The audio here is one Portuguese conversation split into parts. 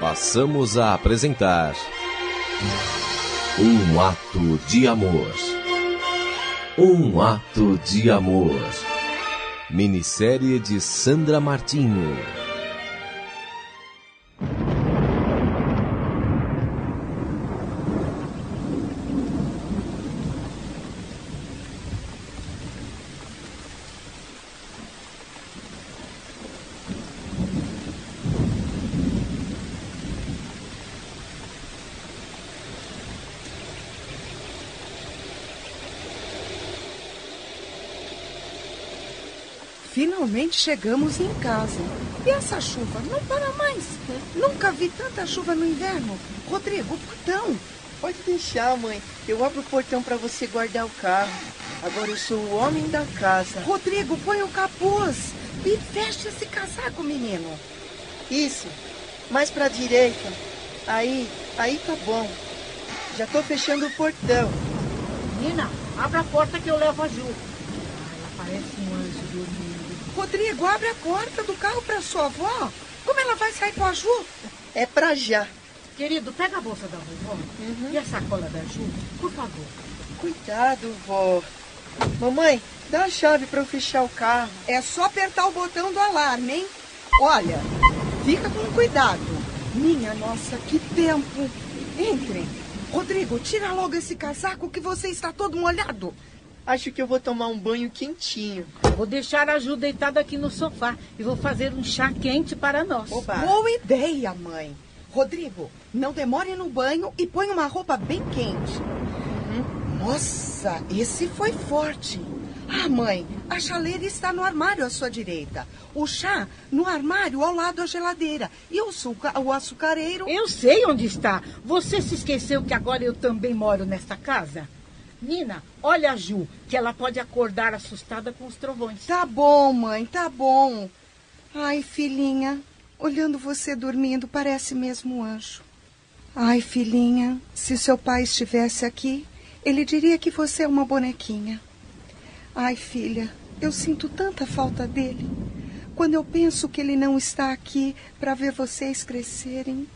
passamos a apresentar Um Ato de Amor. Um Ato de Amor. Minissérie de Sandra Martinho. Finalmente chegamos em casa. E essa chuva não para mais. Nunca vi tanta chuva no inverno. Rodrigo, portão. Pode deixar, mãe. Eu abro o portão para você guardar o carro. Agora eu sou o homem da casa. Rodrigo, põe o capuz. E fecha esse casaco, menino. Isso. Mais para a direita. Aí, aí tá bom. Já tô fechando o portão. Nina, abra a porta que eu levo a Ju. Ela parece um anjo dormindo. Rodrigo, abre a porta do carro para sua avó. Como ela vai sair com a Ju? É pra já. Querido, pega a bolsa da vovó Uhum. e a sacola da Ju, por favor. Cuidado, vó. Mamãe, dá a chave para eu fechar o carro. É só apertar o botão do alarme, hein? Olha, fica com cuidado. Minha nossa, que tempo. Entrem. Rodrigo, tira logo esse casaco que você está todo molhado. Acho que eu vou tomar um banho quentinho. Vou deixar a Ju deitada aqui no sofá e vou fazer um chá quente para nós. Oba. Boa ideia, mãe. Rodrigo, não demore no banho e põe uma roupa bem quente. Nossa, esse foi forte. Ah, mãe, a chaleira está no armário à sua direita. O chá no armário ao lado da geladeira. E o, açuca- o açucareiro. Eu sei onde está. Você se esqueceu que agora eu também moro nesta casa? Nina, olha a Ju, que ela pode acordar assustada com os trovões. Tá bom, mãe, tá bom. Ai, filhinha, olhando você dormindo, parece mesmo um anjo. Ai, filhinha, se seu pai estivesse aqui, ele diria que você é uma bonequinha. Ai, filha, eu sinto tanta falta dele. Quando eu penso que ele não está aqui para ver vocês crescerem.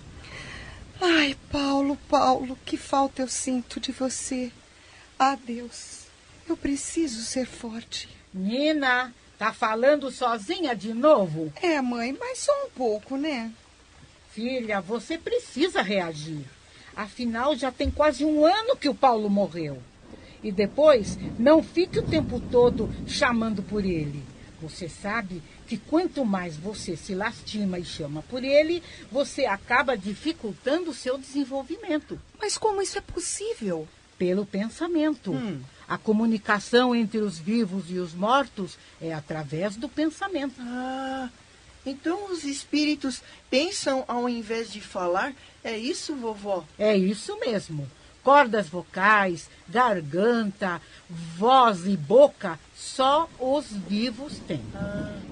Ai, Paulo, Paulo, que falta eu sinto de você. Ah, Deus, eu preciso ser forte. Nina, tá falando sozinha de novo? É, mãe, mas só um pouco, né? Filha, você precisa reagir. Afinal, já tem quase um ano que o Paulo morreu. E depois, não fique o tempo todo chamando por ele. Você sabe que quanto mais você se lastima e chama por ele, você acaba dificultando o seu desenvolvimento Mas como isso é possível? Pelo pensamento. Hum. A comunicação entre os vivos e os mortos é através do pensamento. Ah, então os espíritos pensam ao invés de falar? É isso, vovó? É isso mesmo. Cordas vocais, garganta, voz e boca, só os vivos têm.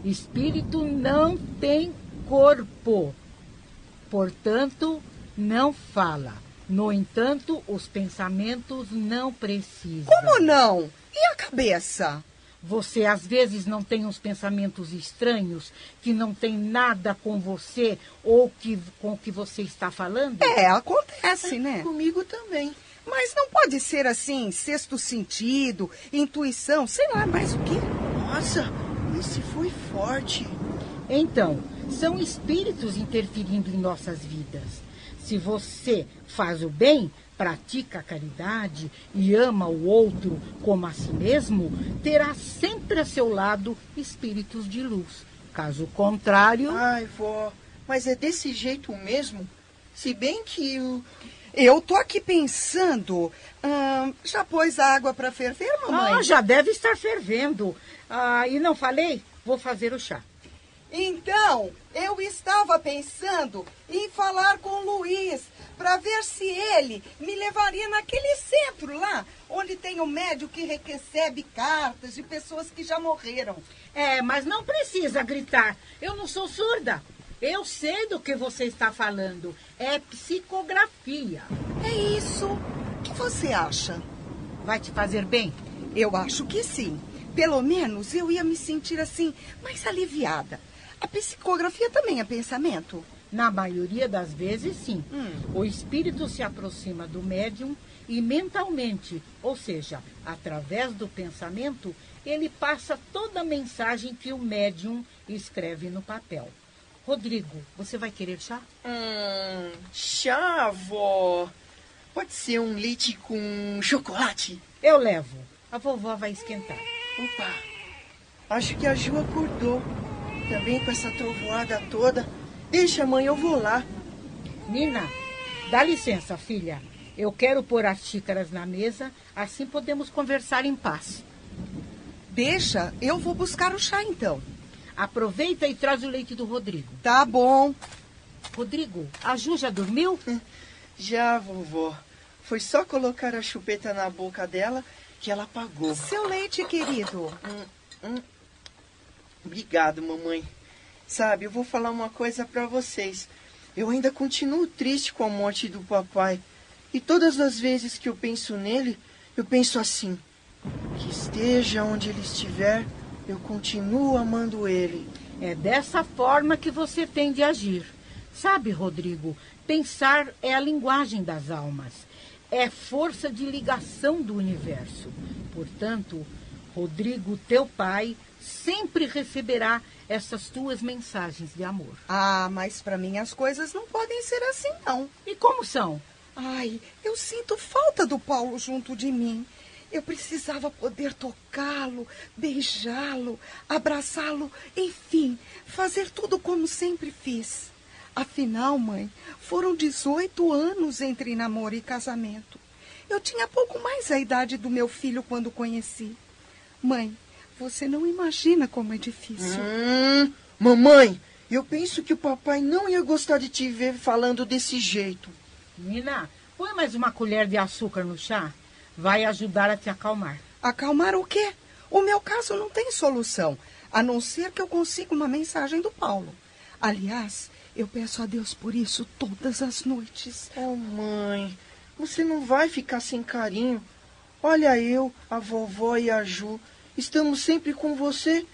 Espírito não tem corpo. Portanto, não fala. No entanto, os pensamentos não precisam. Como não? E a cabeça? Você às vezes não tem uns pensamentos estranhos que não tem nada com você ou que, com o que você está falando? É, acontece, né? Comigo também. Mas não pode ser assim, sexto sentido, intuição, sei lá mais o quê. Nossa, esse foi forte. Então, são espíritos interferindo em nossas vidas. Se você faz o bem, pratica a caridade e ama o outro como a si mesmo, terá sempre a seu lado espíritos de luz. Caso contrário, Ai, vó, mas é desse jeito mesmo? Se bem que o. Eu tô aqui pensando. ahn, já pôs a água para ferver, mamãe? ah, já deve estar fervendo. Ah, e não falei? Vou fazer o chá. Então, eu estava pensando em falar com o Luiz para ver se ele me levaria naquele centro lá, onde tem o médico que recebe cartas de pessoas que já morreram. É, mas não precisa gritar. Eu não sou surda. Eu sei do que você está falando. É psicografia. É isso. O que você acha? Vai te fazer bem? Eu acho que sim. Pelo menos eu ia me sentir assim, mais aliviada. A psicografia também é pensamento. Na maioria das vezes, sim. Hum. O espírito se aproxima do médium e mentalmente, ou seja, através do pensamento, ele passa toda a mensagem que o médium escreve no papel. Rodrigo, você vai querer chá? Hum, chá, vó. Pode ser um leite com chocolate? Eu levo. A vovó vai esquentar. Opa, acho que a Ju acordou. Também com essa trovoada toda. Deixa, mãe, eu vou lá. Nina, dá licença, filha. Eu quero pôr as xícaras na mesa, assim podemos conversar em paz. Deixa, eu vou buscar o chá então. Aproveita e traz o leite do Rodrigo. Tá bom. Rodrigo, a Ju já dormiu? Já, vovó. Foi só colocar a chupeta na boca dela que ela apagou. Seu leite, querido. Obrigado, mamãe. Sabe, eu vou falar uma coisa para vocês. Eu ainda continuo triste com a morte do papai. E todas as vezes que eu penso nele, eu penso assim: que esteja onde ele estiver, eu continuo amando ele. É dessa forma que você tem de agir. Sabe, Rodrigo, pensar é a linguagem das almas. É força de ligação do universo. Portanto, Rodrigo, teu pai, sempre receberá essas tuas mensagens de amor. Ah, mas para mim as coisas não podem ser assim, não. E como são? Ai, eu sinto falta do Paulo junto de mim. Eu precisava poder tocá-lo, beijá-lo, abraçá-lo, enfim, fazer tudo como sempre fiz. Afinal, mãe, foram 18 anos entre namoro e casamento. Eu tinha pouco mais a idade do meu filho quando o conheci. Mãe, você não imagina como é difícil. Hum, mamãe, eu penso que o papai não ia gostar de te ver falando desse jeito. Nina, põe mais uma colher de açúcar no chá. Vai ajudar a te acalmar. Acalmar o quê? O meu caso não tem solução, a não ser que eu consiga uma mensagem do Paulo. Aliás, eu peço a Deus por isso todas as noites. Oh, mãe, você não vai ficar sem carinho. Olha eu, a vovó e a Ju. Estamos sempre com você.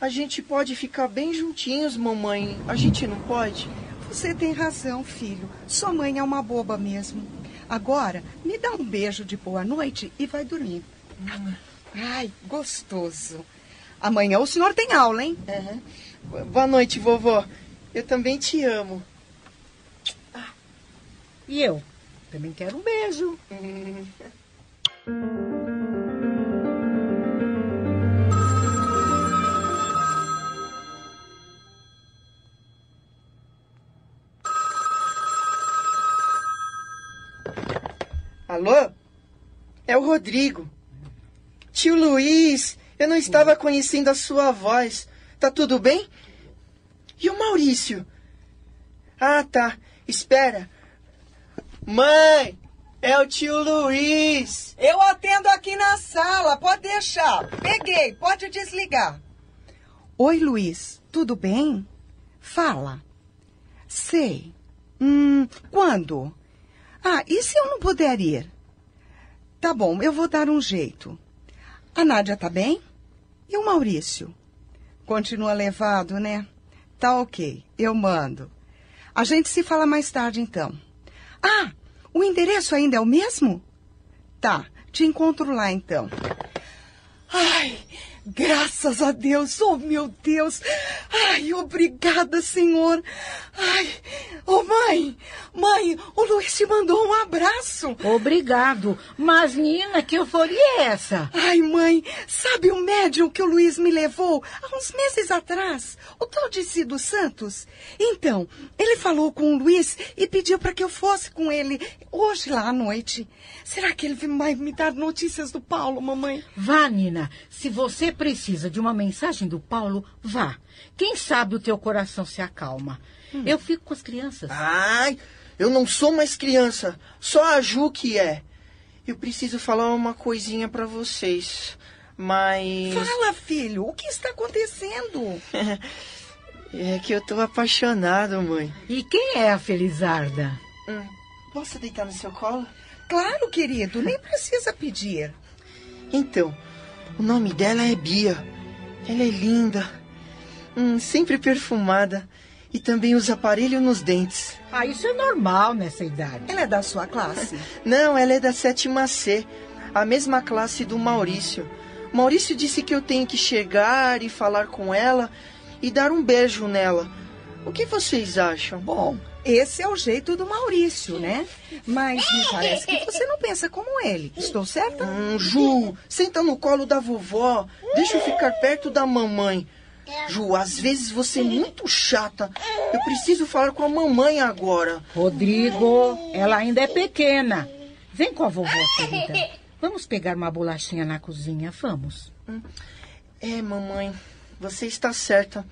A gente pode ficar bem juntinhos, mamãe. A gente não pode? Você tem razão, filho. Sua mãe é uma boba mesmo. Agora, me dá um beijo de boa noite e vai dormir. Ai, gostoso. Amanhã o senhor tem aula, hein? Uhum. Boa noite, vovó. Eu também te amo. E eu? Também quero um beijo. Hum. Alô? É o Rodrigo. Tio Luiz, eu não estava conhecendo a sua voz. Tá tudo bem? E o Maurício? Ah, tá. Espera. Mãe, é o tio Luiz. Eu atendo aqui na sala, pode deixar. Peguei, pode desligar. Oi, Luiz, tudo bem? Fala. Sei. Hum, quando? Ah, e se eu não puder ir? Tá bom, eu vou dar um jeito. A Nádia tá bem? E o Maurício? Continua levado, né? Tá ok, eu mando. A gente se fala mais tarde, então. Ah, o endereço ainda é o mesmo? Tá, te encontro lá, então. Ai, graças a Deus, oh meu Deus. Ai, obrigada, Senhor. Ai, oh mãe, mãe, o Luiz te mandou um abraço. Obrigado. Mas, Nina, que euforia é essa? Ai, mãe, sabe o médium que o Luiz me levou há uns meses atrás? O tal de Cido Santos? Então, ele falou com o Luiz e pediu para que eu fosse com ele hoje lá à noite. Será que ele vai me dar notícias do Paulo, mamãe? Vá, Nina. Se você precisa de uma mensagem do Paulo, vá. Quem sabe o teu coração se acalma. Eu fico com as crianças. Ai, eu não sou mais criança. Só a Ju que é. Eu preciso falar uma coisinha para vocês. Mas. Fala, filho, o que está acontecendo? É que eu tô apaixonado, mãe. E quem é a Felizarda? Hum, posso deitar no seu colo? Claro, querido, nem precisa pedir. Então, o nome dela é Bia. Ela é linda, hum, sempre perfumada E também usa aparelho nos dentes. Ah, isso é normal nessa idade. Ela é da sua classe? Não, ela é da sétima C, a mesma classe do Maurício. Maurício disse que eu tenho que chegar e falar com ela e dar um beijo nela. O que vocês acham? Bom, esse é o jeito do Maurício, né? Mas me parece que você não pensa como ele. Estou certa? Hum, Ju, senta no colo da vovó. Deixa eu ficar perto da mamãe. Ju, às vezes você é muito chata. Eu preciso falar com a mamãe agora. Rodrigo, ela ainda é pequena. Vem com a vovó, querida. Vamos pegar uma bolachinha na cozinha, vamos. É, mamãe, você está certa.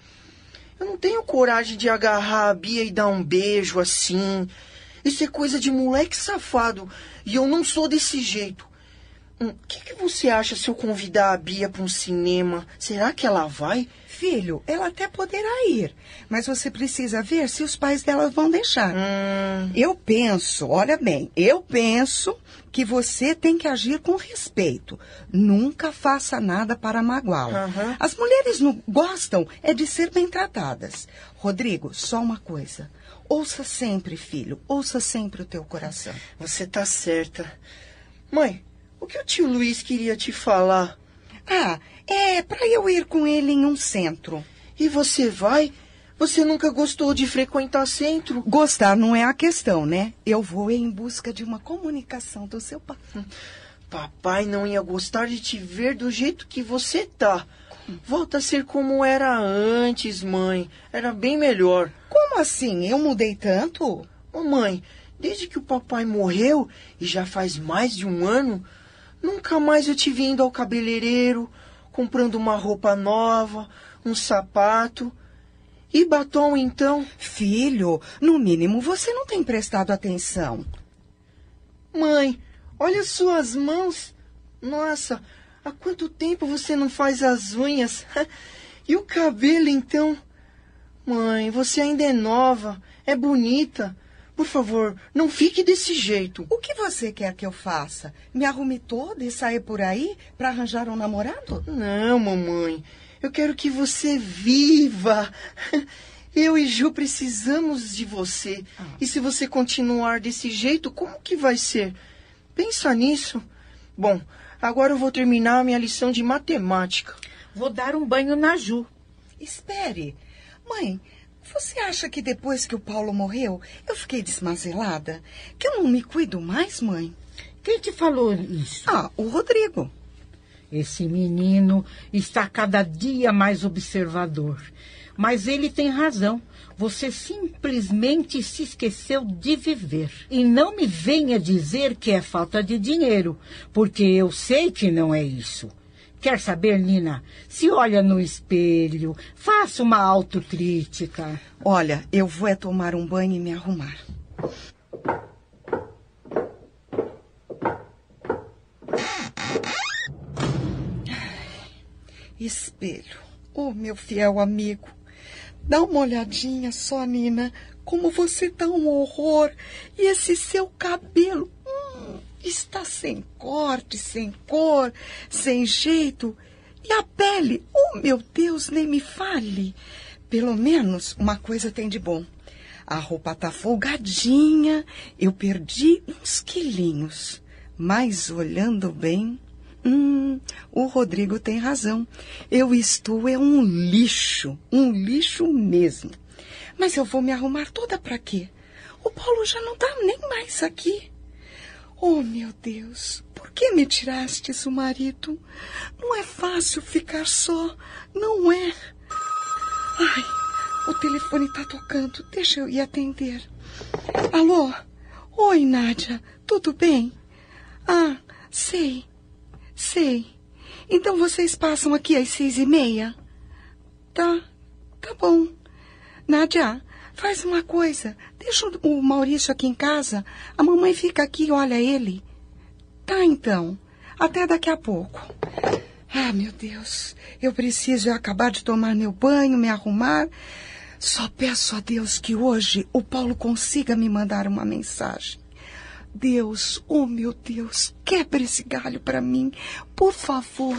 Eu não tenho coragem de agarrar a Bia e dar um beijo assim. Isso é coisa de moleque safado. E eu não sou desse jeito. O hum, que, que você acha se eu convidar a Bia para um cinema? Será que ela vai? Filho, ela até poderá ir, mas você precisa ver se os pais dela vão deixar. Hum. Eu penso, olha bem, eu penso que você tem que agir com respeito. Nunca faça nada para magoá-la. Uhum. As mulheres não gostam é de ser bem tratadas. Rodrigo, só uma coisa. Ouça sempre, filho, ouça sempre o teu coração. Você tá certa. Mãe, o que o tio Luiz queria te falar? Ah, é para eu ir com ele em um centro. E você vai? Você nunca gostou de frequentar centro? Gostar não é a questão, né? Eu vou em busca de uma comunicação do seu pai. Papai não ia gostar de te ver do jeito que você tá. Volta a ser como era antes, mãe. Era bem melhor. Como assim? Eu mudei tanto? Ô, mãe, desde que o papai morreu, e já faz mais de um ano, nunca mais eu te vi indo ao cabeleireiro, comprando uma roupa nova, um sapato. E batom, então? Filho, no mínimo você não tem prestado atenção. Mãe, olha suas mãos. Nossa, há quanto tempo você não faz as unhas? e o cabelo, então? Mãe, você ainda é nova, é bonita. Por favor, não fique desse jeito. O que você quer que eu faça? Me arrume toda e saia por aí para arranjar um namorado? Não, mamãe. Eu quero que você viva. Eu e Ju precisamos de você. Ah. E se você continuar desse jeito, como que vai ser? Pensa nisso. Bom, agora eu vou terminar a minha lição de matemática. Vou dar um banho na Ju. Espere. Mãe, você acha que depois que o Paulo morreu, eu fiquei desmazelada? Que eu não me cuido mais, mãe? Quem te falou isso? Ah, o Rodrigo. Esse menino está cada dia mais observador. Mas ele tem razão. Você simplesmente se esqueceu de viver. E não me venha dizer que é falta de dinheiro, porque eu sei que não é isso. Quer saber, Nina? Se olha no espelho, faça uma autocrítica. Olha, eu vou é tomar um banho e me arrumar. Espelho, oh meu fiel amigo, dá uma olhadinha só, Nina, como você tá um horror. E esse seu cabelo está sem corte, sem cor, sem jeito. E a pele, oh meu Deus, nem me fale. Pelo menos uma coisa tem de bom. A roupa tá folgadinha, eu perdi uns quilinhos. Mas olhando bem, hum, o Rodrigo tem razão. Eu estou é um lixo, um lixo mesmo. Mas eu vou me arrumar toda para quê? O Paulo já não tá nem mais aqui. Oh, meu Deus, por que me tirastes o marido? Não é fácil ficar só, não é? Ai, o telefone tá tocando, deixa eu ir atender. Alô? Oi, Nádia, tudo bem? Ah, sei, sei. Então vocês passam aqui às seis e meia? Tá, tá bom. Nádia, faz uma coisa. Deixa o Maurício aqui em casa. A mamãe fica aqui e olha ele. Tá, então. Até daqui a pouco. Ah, meu Deus. Eu preciso acabar de tomar meu banho, me arrumar. Só peço a Deus que hoje o Paulo consiga me mandar uma mensagem. Deus, oh meu Deus, quebra esse galho para mim, por favor.